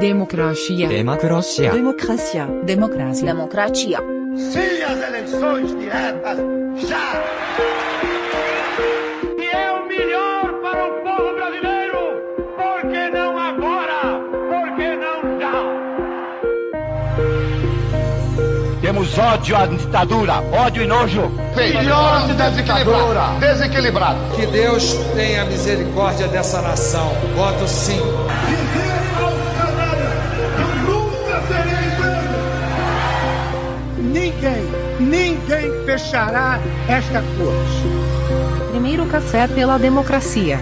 Democracia. Democracia. Democracia. Democracia. Democracia. Sim às eleições diretas, já! E é o melhor para o povo brasileiro, por que não agora? Por que não já? Temos ódio à ditadura, ódio e nojo. Filhote de desequilibrado. Desequilibrado. Que Deus tenha misericórdia dessa nação. Voto sim. Fechará esta corte. Primeiro café pela democracia.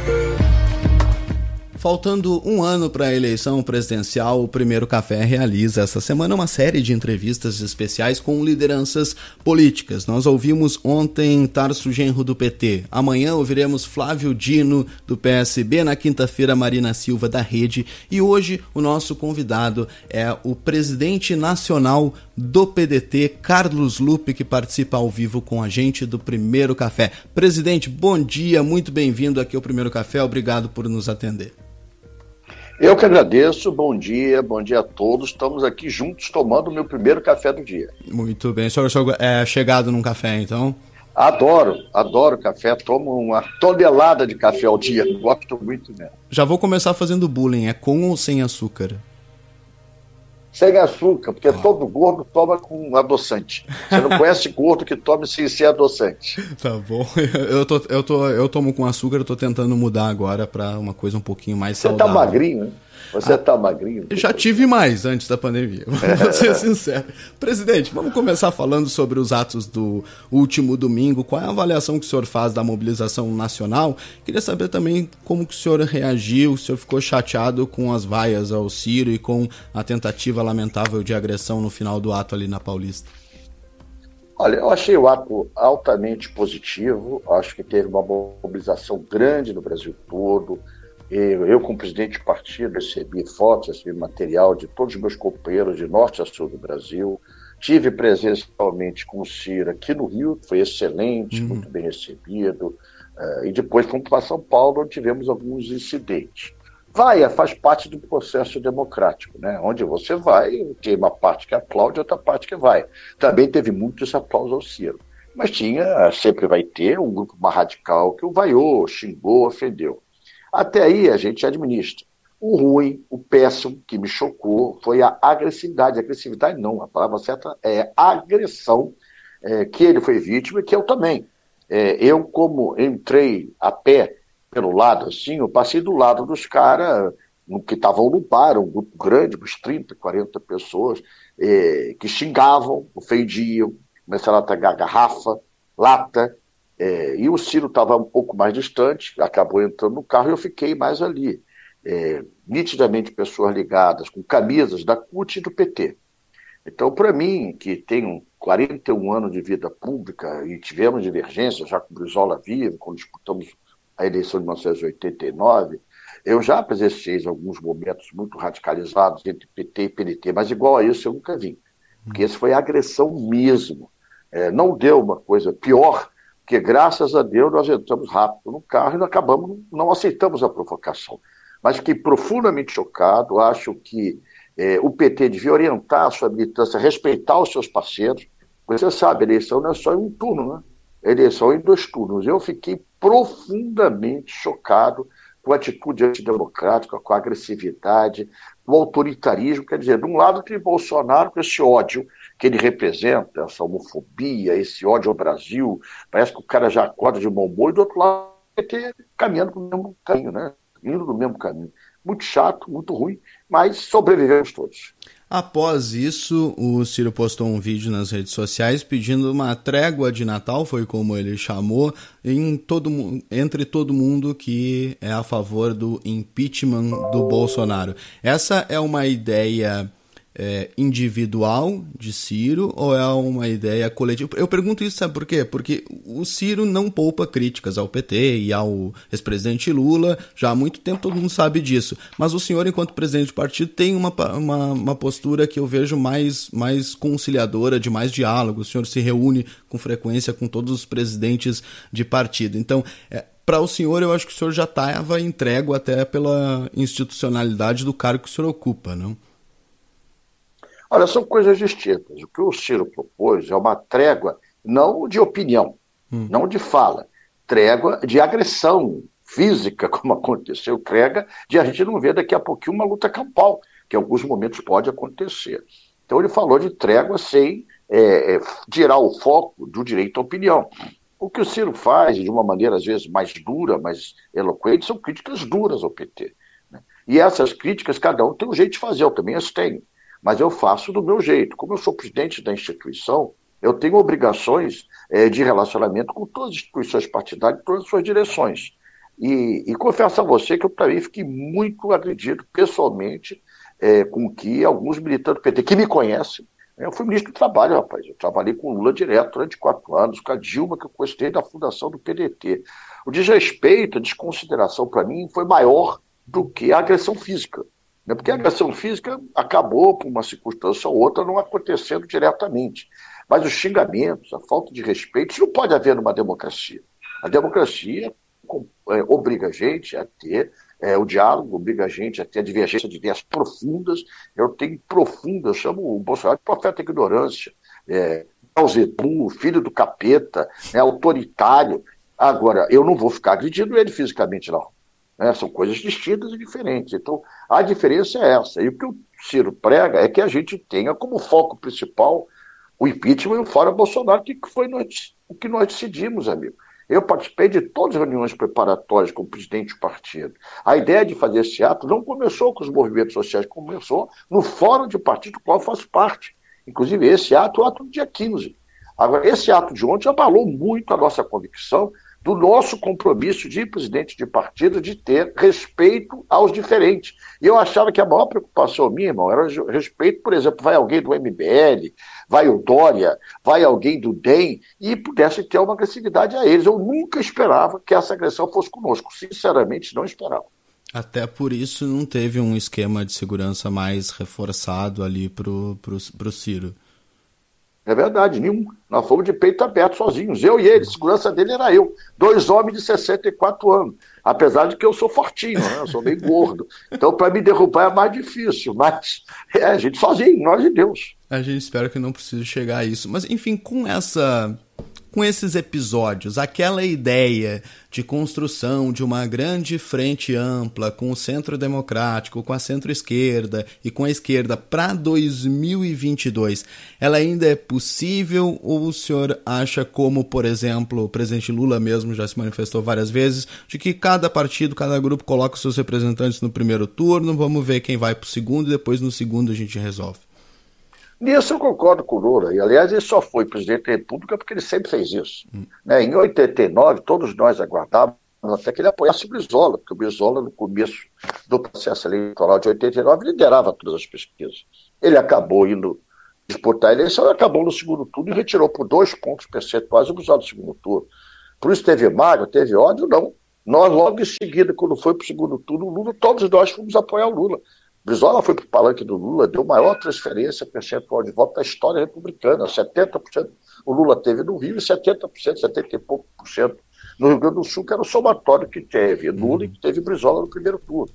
Faltando um ano para a eleição presidencial, o Primeiro Café realiza essa semana uma série de entrevistas especiais com lideranças políticas. Nós ouvimos ontem Tarso Genro do PT, amanhã ouviremos Flávio Dino do PSB, na quinta-feira Marina Silva da Rede e hoje o nosso convidado é o presidente nacional do PDT, Carlos Lupe, que participa ao vivo com a gente do Primeiro Café. Presidente, bom dia, muito bem-vindo aqui ao Primeiro Café, obrigado por nos atender. Eu que agradeço, bom dia, bom dia a todos. Estamos aqui juntos tomando o meu primeiro café do dia. Muito bem. O senhor, é chegado num café, então? Adoro, adoro café. Tomo uma tonelada de café ao dia. Gosto muito mesmo. Já vou começar fazendo bullying. É com ou sem açúcar? Sem açúcar, porque ah. todo gordo toma com adoçante. Você não conhece gordo que tome sem ser adoçante. Tá bom. Eu, tô, eu, tô, eu tomo com açúcar, eu tô tentando mudar agora para uma coisa um pouquinho mais Você saudável. Você tá magrinho, né? Você está ah, magrinho? Já tive mais antes da pandemia, vou ser sincero. Presidente, vamos começar falando sobre os atos do último domingo. Qual é a avaliação que o senhor faz da mobilização nacional? Queria saber também como que o senhor reagiu, o senhor ficou chateado com as vaias ao Ciro e com a tentativa lamentável de agressão no final do ato ali na Paulista. Olha, eu achei o ato altamente positivo, acho que teve uma mobilização grande no Brasil todo, eu, eu, como presidente de partido, recebi fotos, recebi material de todos os meus companheiros de norte a sul do Brasil. Tive presencialmente com o Ciro aqui no Rio, foi excelente, uhum. muito bem recebido. Uh, e depois fomos para São Paulo, onde tivemos alguns incidentes. Vai, faz parte do processo democrático, né? Onde você vai, tem uma parte que aplaude, outra parte que vai. Também teve muito esse aplauso ao Ciro. Mas tinha, sempre vai ter, um grupo mais radical que o vaiou, xingou, ofendeu. Até aí a gente administra. O ruim, o péssimo, que me chocou, foi a agressividade. Agressividade não, a palavra certa é agressão é, que ele foi vítima e que eu também. É, eu, como entrei a pé pelo lado assim, eu passei do lado dos caras que estavam no bar, um grupo grande, uns 30, 40 pessoas, é, que xingavam, ofendiam, começaram a tagar garrafa, lata, é, e o Ciro estava um pouco mais distante, acabou entrando no carro e eu fiquei mais ali. É, nitidamente pessoas ligadas com camisas da CUT e do PT. Então, para mim, que tenho 41 anos de vida pública e tivemos divergências, já com o Brizola vivo, quando disputamos a eleição de 1989, eu já presenciei alguns momentos muito radicalizados entre PT e PDT, mas igual a isso eu nunca vi. Porque esse foi agressão mesmo. É, não deu uma coisa pior porque graças a Deus nós entramos rápido no carro e acabamos, não aceitamos a provocação. Mas fiquei profundamente chocado, acho que é, o PT devia orientar a sua militância, respeitar os seus parceiros. Você sabe, eleição não é só em um turno, né? Eleição é em dois turnos. Eu fiquei profundamente chocado com a atitude antidemocrática, com a agressividade, o autoritarismo. Quer dizer, de um lado tem Bolsonaro com esse ódio que ele representa, essa homofobia, esse ódio ao Brasil, parece que o cara já acorda de bom e do outro lado, PT caminhando no mesmo caminho, né? Indo no mesmo caminho. Muito chato, muito ruim, mas sobrevivemos todos. Após isso, o Ciro postou um vídeo nas redes sociais pedindo uma trégua de Natal, foi como ele chamou, em todo, entre todo mundo que é a favor do impeachment do Bolsonaro. Essa é uma ideia é, individual de Ciro ou é uma ideia coletiva? Eu pergunto isso, sabe por quê? Porque o Ciro não poupa críticas ao PT e ao ex-presidente Lula, já há muito tempo todo mundo sabe disso. Mas o senhor, enquanto presidente do partido, tem uma, uma, uma postura que eu vejo mais, mais conciliadora, de mais diálogo. O senhor se reúne com frequência com todos os presidentes de partido. Então, é, para o senhor, eu acho que o senhor já estava entregue até pela institucionalidade do cargo que o senhor ocupa, não? Olha, são coisas distintas. O que o Ciro propôs é uma trégua não de opinião, hum. não de fala, trégua de agressão física, como aconteceu, trégua de a gente não ver daqui a pouquinho uma luta campal, que em alguns momentos pode acontecer. Então ele falou de trégua sem é, é, tirar o foco do direito à opinião. O que o Ciro faz, de uma maneira às vezes mais dura, mais eloquente, são críticas duras ao PT. Né? E essas críticas, cada um tem um jeito de fazer, eu também as tenho. Mas eu faço do meu jeito. Como eu sou presidente da instituição, eu tenho obrigações é, de relacionamento com todas as instituições partidárias, todas as suas direções. E, e confesso a você que eu também fiquei muito agredido pessoalmente é, com que alguns militantes do PT, que me conhecem, eu fui ministro do Trabalho, rapaz. Eu trabalhei com Lula direto durante quatro anos, com a Dilma, que eu gostei da fundação do PDT. O desrespeito, a desconsideração para mim foi maior do que a agressão física. Né? Porque a agressão física acabou, por uma circunstância ou outra, não acontecendo diretamente. Mas os xingamentos, a falta de respeito, isso não pode haver numa democracia. A democracia é, obriga a gente a ter é, o diálogo, obriga a gente a ter a divergência de ideias profundas. Eu tenho profunda, eu chamo o Bolsonaro de profeta ignorância. É, Zebu, filho do capeta, né, autoritário. Agora, eu não vou ficar agredindo ele fisicamente, não. Né? São coisas distintas e diferentes. Então, a diferença é essa. E o que o Ciro prega é que a gente tenha como foco principal o impeachment e o fora Bolsonaro, que foi nós, o que nós decidimos, amigo. Eu participei de todas as reuniões preparatórias com o presidente do partido. A ideia de fazer esse ato não começou com os movimentos sociais, começou no fórum de partido do qual eu faço parte. Inclusive, esse ato é o ato do dia 15. Agora, esse ato de ontem abalou muito a nossa convicção do nosso compromisso de presidente de partido de ter respeito aos diferentes. E eu achava que a maior preocupação minha, irmão, era respeito, por exemplo, vai alguém do MBL, vai o Dória, vai alguém do DEM, e pudesse ter uma agressividade a eles. Eu nunca esperava que essa agressão fosse conosco. Sinceramente, não esperava. Até por isso não teve um esquema de segurança mais reforçado ali pro, pro Ciro. É verdade, nenhum. Nós fomos de peito aberto sozinhos, eu e ele. Segurança dele era eu. Dois homens de 64 anos. Apesar de que eu sou fortinho, né? eu sou meio gordo. Então, para me derrubar é mais difícil. Mas é a gente sozinho, nós e Deus. A gente espera que não precise chegar a isso. Mas, enfim, com essa com esses episódios, aquela ideia de construção de uma grande frente ampla com o centro democrático, com a centro-esquerda e com a esquerda para 2022, ela ainda é possível ou o senhor acha, como por exemplo o presidente Lula mesmo já se manifestou várias vezes, de que cada partido, cada grupo coloca os seus representantes no primeiro turno, vamos ver quem vai para o segundo e depois no segundo a gente resolve? Nisso eu concordo com o Lula. E, aliás, ele só foi presidente da República porque ele sempre fez isso. Hum. Né? Em 89, todos nós aguardávamos até que ele apoiasse o Brizola, porque o Brizola, no começo do processo eleitoral de 89, liderava todas as pesquisas. Ele acabou indo disputar a eleição e acabou no segundo turno e retirou por dois pontos percentuais o Brizola no segundo turno. Por isso teve mágoa, teve ódio? Não. Nós, logo em seguida, quando foi para o segundo turno, o Lula, todos nós fomos apoiar o Lula. Brizola foi para o palanque do Lula, deu maior transferência percentual de voto da história republicana. 70% o Lula teve no Rio e 70%, 70 e pouco por cento no Rio Grande do Sul, que era o somatório que teve Lula e que teve Brizola no primeiro turno.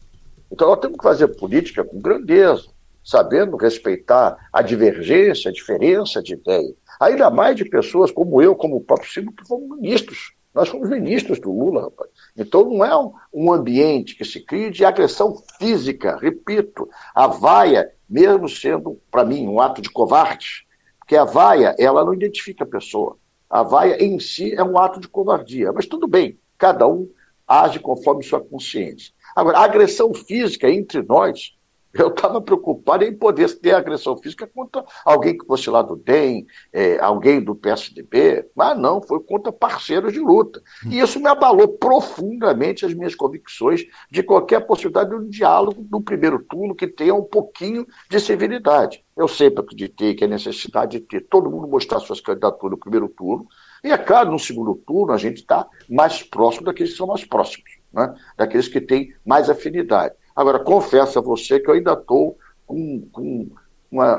Então nós temos que fazer política com grandeza, sabendo respeitar a divergência, a diferença de ideia. Ainda mais de pessoas como eu, como o próprio Ciro, que fomos ministros nós fomos ministros do Lula, rapaz. Então não é um, ambiente que se cria de agressão física, repito. A vaia, mesmo sendo, para mim, um ato de covarde, porque a vaia, ela não identifica a pessoa. A vaia em si é um ato de covardia. Mas tudo bem, cada um age conforme sua consciência. Agora, a agressão física entre nós eu estava preocupado em poder ter agressão física contra alguém que fosse lá do DEM, é, alguém do PSDB, mas não, foi contra parceiros de luta. E isso me abalou profundamente as minhas convicções de qualquer possibilidade de um diálogo no primeiro turno que tenha um pouquinho de civilidade. Eu sempre acreditei que a necessidade de ter todo mundo mostrar suas candidaturas no primeiro turno, e é claro, no segundo turno a gente está mais próximo daqueles que são mais próximos, né? daqueles que têm mais afinidade. Agora, confesso a você que eu ainda estou com, com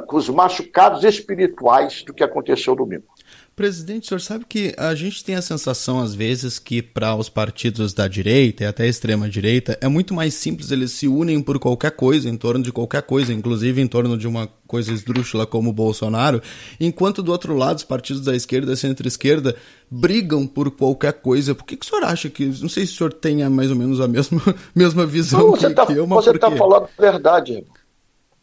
com os machucados espirituais do que aconteceu domingo. Presidente, o senhor sabe que a gente tem a sensação, às vezes, que para os partidos da direita e até a extrema-direita é muito mais simples, eles se unem por qualquer coisa, em torno de qualquer coisa, inclusive em torno de uma coisa esdrúxula como o Bolsonaro, enquanto do outro lado os partidos da esquerda e centro-esquerda brigam por qualquer coisa. Por que, que o senhor acha que. Não sei se o senhor tenha mais ou menos a mesma, mesma visão não, você que, tá, que eu, mas Você está falando verdade, irmão.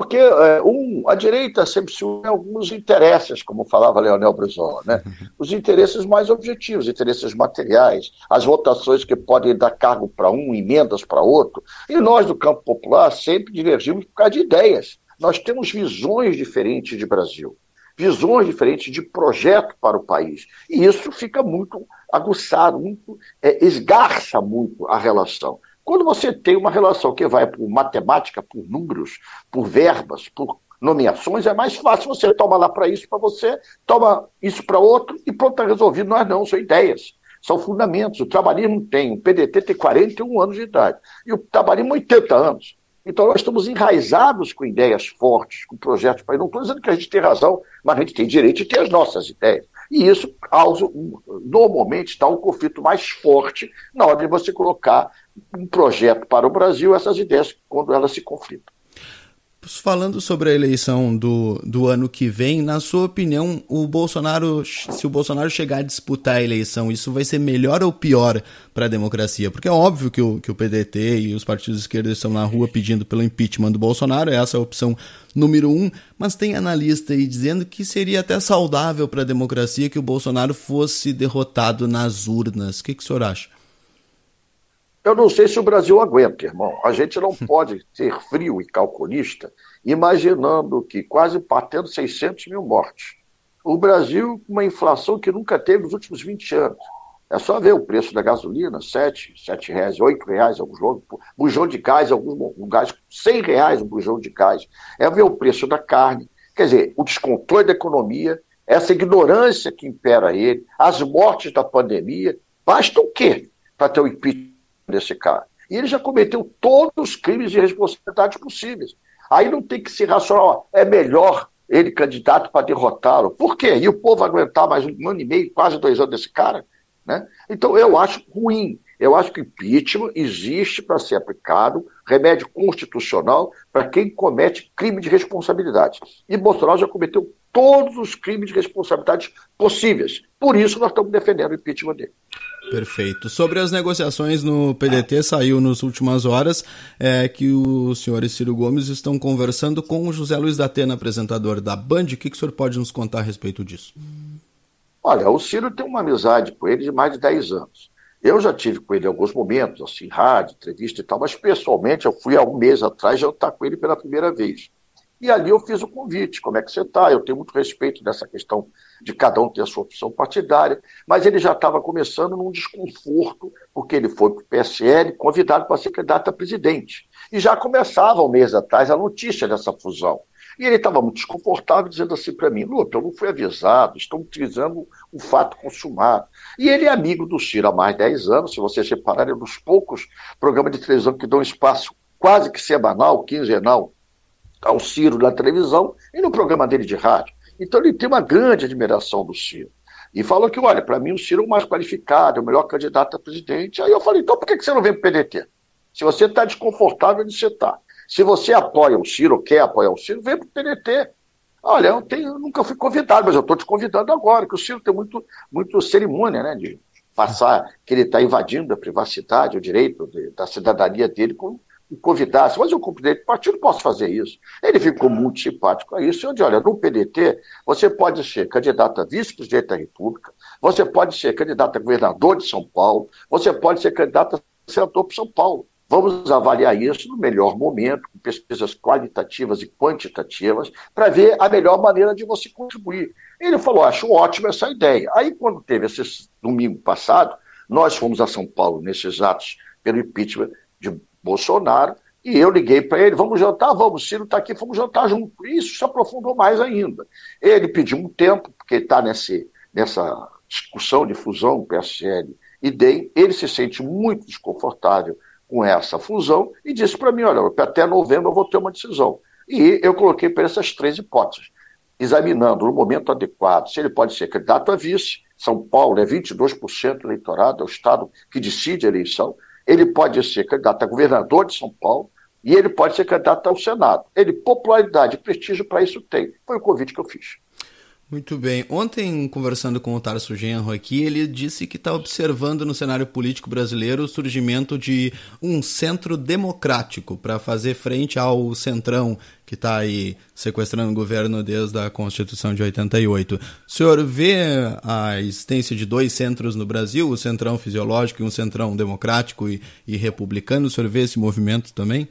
Porque é, um, a direita sempre se une a alguns interesses, como falava Leonel Brizola, né? os interesses mais objetivos, interesses materiais, as votações que podem dar cargo para um, emendas para outro. E nós, do campo popular, sempre divergimos por causa de ideias. Nós temos visões diferentes de Brasil, visões diferentes de projeto para o país. E isso fica muito aguçado, muito, é, esgarça muito a relação. Quando você tem uma relação que vai por matemática, por números, por verbas, por nomeações, é mais fácil você toma lá para isso, para você, toma isso para outro e pronto, está resolvido. Nós não, são ideias, são fundamentos. O trabalhismo tem, o PDT tem 41 anos de idade e o trabalhismo 80 anos. Então nós estamos enraizados com ideias fortes, com projetos para Não estou dizendo que a gente tem razão, mas a gente tem direito de ter as nossas ideias. E isso causa, normalmente, está um conflito mais forte na hora de você colocar um projeto para o Brasil, essas ideias, quando elas se conflitam. Falando sobre a eleição do, do ano que vem, na sua opinião, o Bolsonaro, se o Bolsonaro chegar a disputar a eleição, isso vai ser melhor ou pior para a democracia? Porque é óbvio que o, que o PDT e os partidos de esquerda estão na rua pedindo pelo impeachment do Bolsonaro, essa é a opção número um, mas tem analista aí dizendo que seria até saudável para a democracia que o Bolsonaro fosse derrotado nas urnas. O que, que o senhor acha? Eu não sei se o Brasil aguenta, irmão. A gente não pode ser frio e calculista imaginando que quase batendo 600 mil mortes. O Brasil, com uma inflação que nunca teve nos últimos 20 anos. É só ver o preço da gasolina, 7, 7 reais, 8 reais alguns bujão de gás, alguns lugares, 100 reais um bujão de gás. É ver o preço da carne. Quer dizer, o descontrole da economia, essa ignorância que impera ele, as mortes da pandemia. Basta o quê para ter o impeachment desse cara. E ele já cometeu todos os crimes de responsabilidade possíveis. Aí não tem que ser racional. É melhor ele candidato para derrotá-lo. Por quê? E o povo aguentar mais um ano e meio, quase dois anos desse cara? Né? Então eu acho ruim. Eu acho que o impeachment existe para ser aplicado, remédio constitucional para quem comete crime de responsabilidade. E Bolsonaro já cometeu todos os crimes de responsabilidade possíveis. Por isso nós estamos defendendo o impeachment dele. Perfeito. Sobre as negociações no PDT, saiu nas últimas horas é, que os senhores Ciro Gomes estão conversando com o José Luiz da Atena, apresentador da Band. O que, que o senhor pode nos contar a respeito disso? Olha, o Ciro tem uma amizade com ele de mais de 10 anos. Eu já tive com ele alguns momentos, assim, rádio, entrevista e tal, mas pessoalmente eu fui há um mês atrás jantar com ele pela primeira vez. E ali eu fiz o convite: como é que você está? Eu tenho muito respeito dessa questão de cada um ter a sua opção partidária, mas ele já estava começando num desconforto, porque ele foi para o PSL convidado para ser candidato a presidente. E já começava um mês atrás a notícia dessa fusão. E ele estava muito desconfortável, dizendo assim para mim: Luta, eu não fui avisado, estão utilizando o fato consumado. E ele é amigo do Ciro há mais de 10 anos, se vocês repararem, é um dos poucos programas de televisão que dão espaço quase que semanal, quinzenal, ao Ciro na televisão e no programa dele de rádio. Então ele tem uma grande admiração do Ciro. E falou que, olha, para mim o Ciro é o mais qualificado, é o melhor candidato a presidente. Aí eu falei, então por que você não vem para o PDT? Se você está desconfortável onde você está. Se você apoia o Ciro, quer apoiar o Ciro, vem para o PDT. Olha, eu, tenho, eu, nunca fui convidado, mas eu estou te convidando agora, que o Ciro tem muito, muito cerimônia, né, de passar que ele está invadindo a privacidade, o direito de, da cidadania dele com me convidasse, mas eu como presidente do partido posso fazer isso. Ele ficou muito simpático a isso. Eu disse, olha, no PDT, você pode ser candidato a vice-presidente da República, você pode ser candidato a governador de São Paulo, você pode ser candidato a senador para São Paulo. Vamos avaliar isso no melhor momento, com pesquisas qualitativas e quantitativas, para ver a melhor maneira de você contribuir. Ele falou: acho ótima essa ideia. Aí, quando teve esse domingo passado, nós fomos a São Paulo nesses atos pelo impeachment de Bolsonaro, e eu liguei para ele, vamos jantar, vamos, Ciro está aqui, vamos jantar junto. Isso se aprofundou mais ainda. Ele pediu um tempo, porque está nessa discussão de fusão PSL e DEM, ele se sente muito desconfortável com essa fusão e disse para mim, olha, até novembro eu vou ter uma decisão. E eu coloquei para essas três hipóteses, examinando no momento adequado se ele pode ser candidato a vice. São Paulo é 22% do eleitorado, é o estado que decide a eleição. Ele pode ser candidato a governador de São Paulo e ele pode ser candidato ao Senado. Ele, popularidade e prestígio para isso tem. Foi o convite que eu fiz. Muito bem. Ontem, conversando com o Tarso Genro aqui, ele disse que está observando no cenário político brasileiro o surgimento de um centro democrático para fazer frente ao centrão que está aí sequestrando o governo desde a Constituição de 88. O senhor vê a existência de dois centros no Brasil, o centrão fisiológico e um centrão democrático e, e republicano? O senhor vê esse movimento também?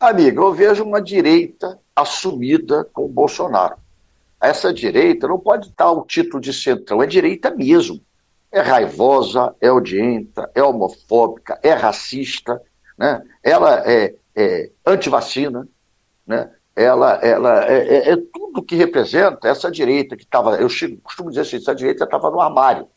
Amiga, eu vejo uma direita assumida com o Bolsonaro essa direita não pode dar o título de centrão, é direita mesmo. É raivosa, é odienta, é homofóbica, é racista, né? ela é, é antivacina, né? ela, ela é, é, é, tudo que representa essa direita que estava. Eu costumo dizer assim: essa direita estava no armário.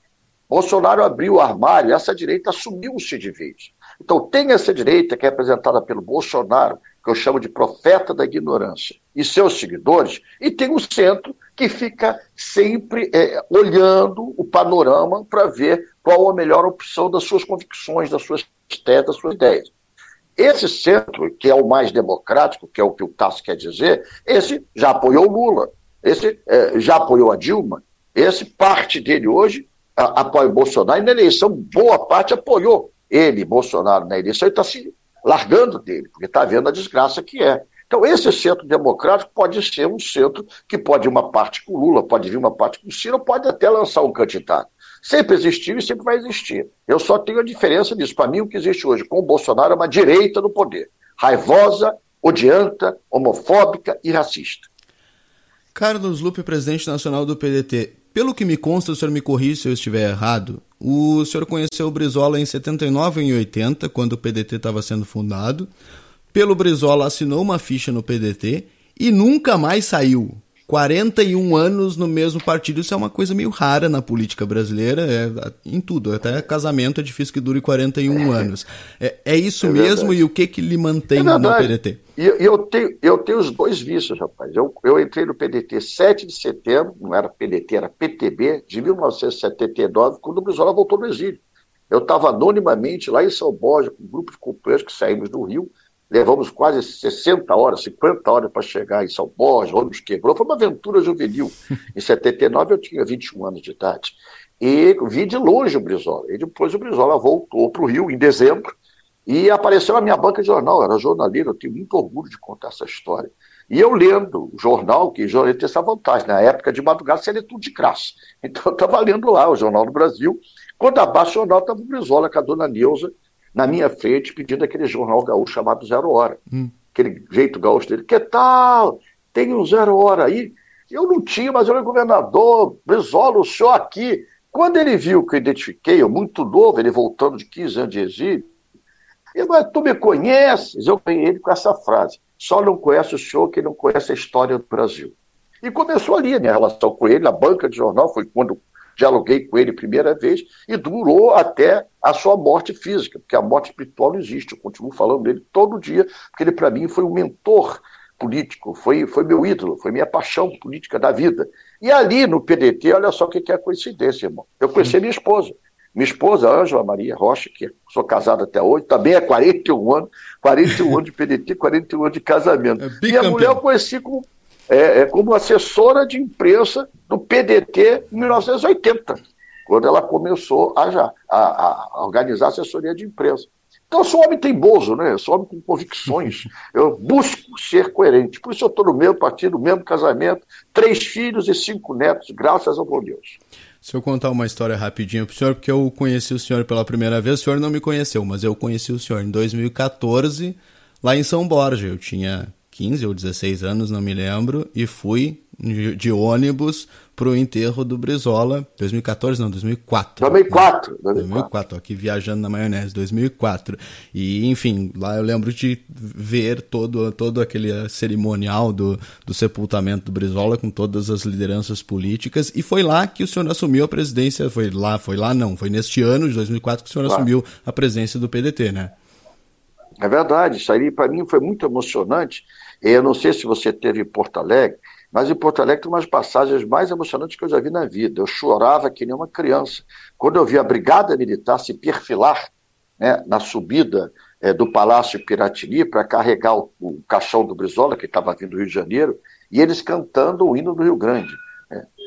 Bolsonaro abriu o armário, essa direita assumiu-se de vez. Então, tem essa direita que é representada pelo Bolsonaro, que eu chamo de profeta da ignorância, e seus seguidores, e tem o centro que fica sempre é, olhando o panorama para ver qual a melhor opção das suas convicções, das suas teses, das suas ideias. Esse centro, que é o mais democrático, que é o que o Tasso quer dizer, esse já apoiou Lula, esse é, já apoiou a Dilma, esse parte dele hoje apoia o Bolsonaro, e na eleição boa parte apoiou ele, Bolsonaro, na eleição, e está se largando dele, porque está vendo a desgraça que é. Então, esse centro democrático pode ser um centro que pode uma parte com Lula, pode vir uma parte com Ciro, pode até lançar um candidato. Sempre existiu e sempre vai existir. Eu só tenho a diferença disso. Para mim, o que existe hoje com o Bolsonaro é uma direita no poder. Raivosa, odianta, homofóbica e racista. Carlos Lupe, presidente nacional do PDT. Pelo que me consta, o senhor me corrija se eu estiver errado, o senhor conheceu o Brizola em 79 e 80, quando o PDT estava sendo fundado. Pelo Brizola assinou uma ficha no PDT e nunca mais saiu. 41 anos no mesmo partido, isso é uma coisa meio rara na política brasileira, é, em tudo, até casamento é difícil que dure 41 anos. É, é isso é mesmo e o que que lhe mantém é no PDT? Eu, eu, tenho, eu tenho os dois vícios, rapaz. Eu, eu entrei no PDT 7 de setembro, não era PDT, era PTB, de 1979, quando o Brizola voltou do exílio. Eu estava anonimamente lá em São Borja, com um grupo de companheiros que saímos do Rio, Levamos quase 60 horas, 50 horas para chegar em São Borja, o ônibus quebrou. Foi uma aventura juvenil. Em 79 eu tinha 21 anos de idade. E vi de longe o Brizola. E depois o Brizola voltou para o Rio em dezembro e apareceu na minha banca de jornal. Eu era jornalista, eu tenho muito orgulho de contar essa história. E eu lendo o jornal, que jornalista tem essa vantagem, na época de madrugada você lê tudo de graça. Então eu estava lendo lá o Jornal do Brasil. Quando abaixo o jornal estava o Brizola com a dona Neuza na minha frente pedindo aquele jornal gaúcho chamado Zero Hora. Hum. Aquele jeito gaúcho dele. Que tal? Tem um Zero Hora aí? Eu não tinha, mas eu era governador, Brizola, o senhor aqui. Quando ele viu que eu identifiquei, eu muito novo, ele voltando de 15 anos de exílio, ele falou, tu me conheces? Eu ganhei ele com essa frase. Só não conhece o senhor quem não conhece a história do Brasil. E começou ali a minha relação com ele, na banca de jornal, foi quando dialoguei com ele a primeira vez e durou até a sua morte física, porque a morte espiritual não existe. Eu continuo falando dele todo dia, porque ele, para mim, foi um mentor político, foi, foi meu ídolo, foi minha paixão política da vida. E ali no PDT, olha só o que é a coincidência, irmão. Eu conheci minha esposa. Minha esposa, Ângela Maria Rocha, que sou casado até hoje, também é 41 anos, 41 anos de PDT, 41 anos de casamento. É e a mulher eu conheci como é, é, como assessora de imprensa do PDT em 1980, quando ela começou a, já, a, a organizar assessoria de imprensa. Então, eu sou homem teimoso, né? Eu sou homem com convicções. Eu busco ser coerente. Por isso, eu estou no mesmo partido, no mesmo casamento, três filhos e cinco netos, graças ao bom Deus. Se eu contar uma história rapidinho para o senhor, porque eu conheci o senhor pela primeira vez, o senhor não me conheceu, mas eu conheci o senhor em 2014, lá em São Borja. Eu tinha 15 ou 16 anos, não me lembro, e fui de ônibus pro enterro do Brizola, 2014 não, 2004. 2004. Né? 2004, aqui viajando na maionese, 2004. E, enfim, lá eu lembro de ver todo, todo aquele cerimonial do, do sepultamento do Brizola com todas as lideranças políticas, e foi lá que o senhor assumiu a presidência, foi lá, foi lá não, foi neste ano de 2004 que o senhor claro. assumiu a presidência do PDT, né? É verdade, isso aí para mim foi muito emocionante. Eu não sei se você teve em Porto Alegre, mas em Porto Alegre tem umas passagens mais emocionantes que eu já vi na vida. Eu chorava que nem uma criança. Quando eu vi a Brigada Militar se perfilar né, na subida é, do Palácio Piratini para carregar o, o, caixão do Brizola, que estava vindo do Rio de Janeiro, e eles cantando o hino do Rio Grande.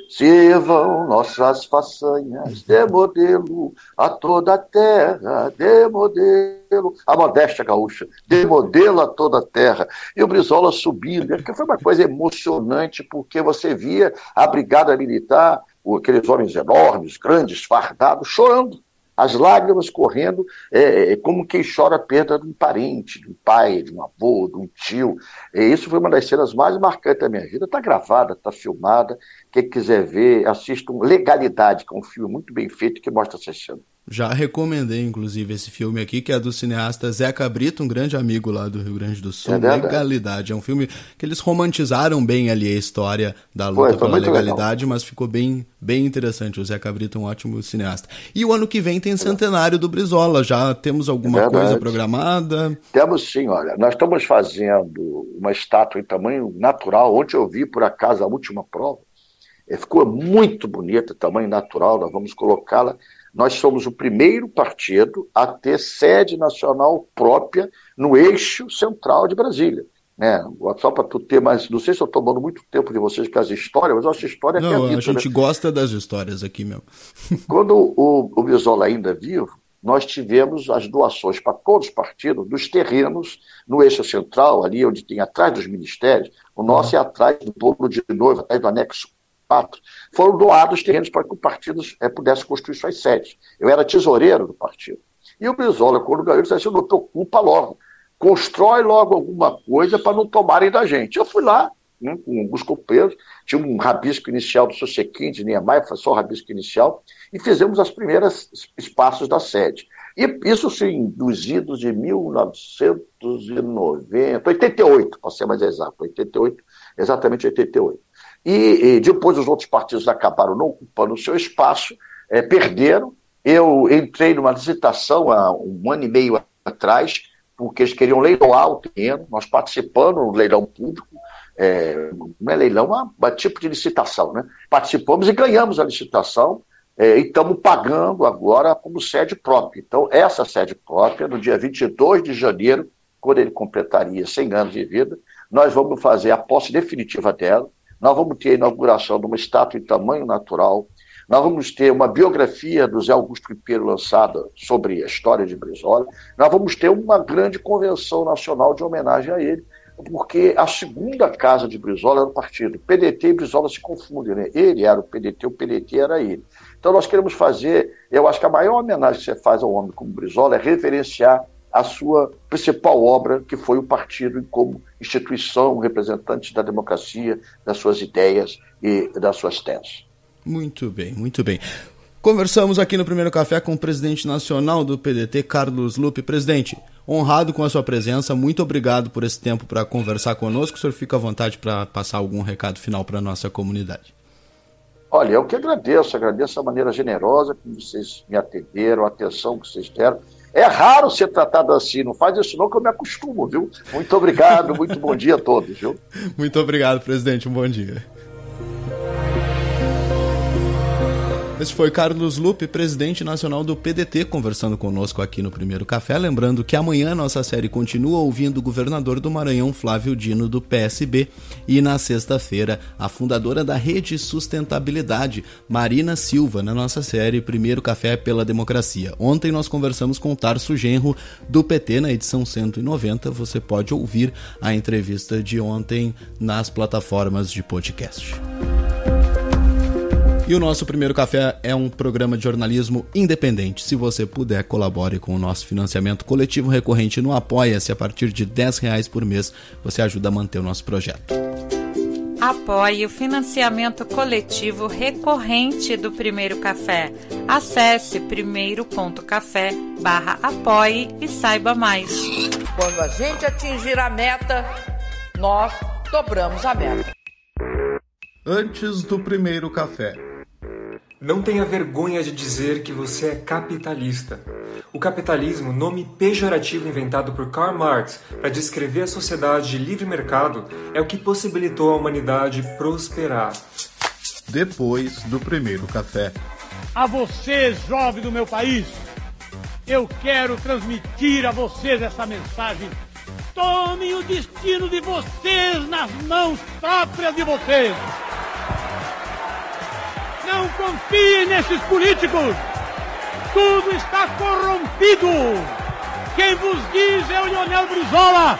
Sirvam nossas façanhas de modelo a toda a terra, de modelo, a modéstia gaúcha, de modelo a toda a terra. E o Brizola subindo, que foi uma coisa emocionante, porque você via a brigada militar, aqueles homens enormes, grandes, fardados, chorando as lágrimas correndo, é, é, como quem chora a perda de um parente, de um pai, de um avô, de um tio. E isso foi uma das cenas mais marcantes da minha vida. Está gravada, está filmada. Quem quiser ver, assistam Legalidade, que é um filme muito bem feito que mostra essa cena. Já recomendei, inclusive, esse filme aqui, que é do cineasta Zeca Brito, um grande amigo lá do Rio Grande do Sul. É legalidade. É um filme que eles romantizaram bem ali a história da luta Pô, pela legalidade, legal. mas ficou bem, bem interessante. O Zeca Brito é um ótimo cineasta. E o ano que vem tem centenário do Brizola. Já temos alguma é coisa programada? Temos sim, olha. Nós estamos fazendo uma estátua em tamanho natural. Ontem eu vi, por acaso, a última prova. É, ficou muito bonita, tamanho natural. Nós vamos colocá-la nós somos o primeiro partido a ter sede nacional própria no eixo central de Brasília. Né? Só para tu ter mais. Não sei se eu estou tomando muito tempo de vocês com as histórias, mas eu acho história não, que é vida, A gente né? gosta das histórias aqui mesmo. Quando o, o Bisola ainda vivo, nós tivemos as doações para todos os partidos dos terrenos no eixo central, ali onde tem atrás dos ministérios. O nosso uhum. é atrás do bolo de noivo, atrás do anexo foram doados terrenos para que o partido é, pudesse construir suas sedes. Eu era tesoureiro do partido. E o Brizola, quando ganhou, disse assim, não ocupa logo, constrói logo alguma coisa para não tomarem da gente. Eu fui lá, né, com alguns companheiros, tinha um rabisco inicial do Sosequim, de Niemeyer, foi só o rabisco inicial, e fizemos as primeiras espaços da sede. E isso sim, dos idos de 1990, 88, para ser mais exato, 88, exatamente 88. E, e, depois os outros partidos acabaram não ocupando o seu espaço, é, perderam. Eu entrei numa licitação há um ano e meio atrás, porque eles queriam leiloar o terreno, nós participando no leilão público, é, não é leilão, é um tipo de licitação, né? Participamos e ganhamos a licitação é, e estamos pagando agora como sede própria. Então, essa sede própria, no dia 22 de janeiro, quando ele completaria 100 anos de vida, nós vamos fazer a posse definitiva dela, nós vamos ter a inauguração de uma estátua em tamanho natural, nós vamos ter uma biografia do Zé Augusto Ribeiro lançada sobre a história de Brizola, nós vamos ter uma grande convenção nacional de homenagem a ele, porque a segunda casa de Brizola era o partido. PDT e Brizola se confundem, né? Ele era o PDT, o PDT era ele. Então nós queremos fazer, eu acho que a maior homenagem que você faz ao homem como Brizola é reverenciar a sua principal obra, que foi o partido como instituição representante da democracia, das suas ideias e das suas teses. Muito bem, muito bem. Conversamos aqui no Primeiro Café com o presidente nacional do PDT, Carlos Lupe. Presidente, honrado com a sua presença, muito obrigado por esse tempo para conversar conosco. O senhor fica à vontade para passar algum recado final para a nossa comunidade. Olha, eu que agradeço, agradeço a maneira generosa como vocês me atenderam, a atenção que vocês deram. É raro ser tratado assim, não faz isso não que eu me acostumo, viu? Muito obrigado, muito bom dia a todos, viu? Muito obrigado, presidente, um bom dia. Esse foi Carlos Lupe, presidente nacional do PDT, conversando conosco aqui no Primeiro Café. Lembrando que amanhã nossa série continua ouvindo o governador do Maranhão, Flávio Dino, do PSB. E na sexta-feira, a fundadora da Rede Sustentabilidade, Marina Silva, na nossa série Primeiro Café pela Democracia. Ontem nós conversamos com Tarso Genro, do PT, na edição 190. Você pode ouvir a entrevista de ontem nas plataformas de podcast. E o nosso primeiro café é um programa de jornalismo independente. Se você puder, colabore com o nosso financiamento coletivo recorrente no Apoia-se a partir de 10 reais por mês. Você ajuda a manter o nosso projeto. Apoie o financiamento coletivo recorrente do Primeiro Café. Acesse primeiro.café barra apoie e saiba mais. Quando a gente atingir a meta, nós dobramos a meta. Antes do primeiro café. Não tenha vergonha de dizer que você é capitalista. O capitalismo, nome pejorativo inventado por Karl Marx para descrever a sociedade de livre mercado, é o que possibilitou a humanidade prosperar. Depois do primeiro café. A vocês, jovens do meu país, eu quero transmitir a vocês essa mensagem. Tomem o destino de vocês nas mãos próprias de vocês. Não confiem nesses políticos. Tudo está corrompido. Quem vos diz é o Lionel Brizola.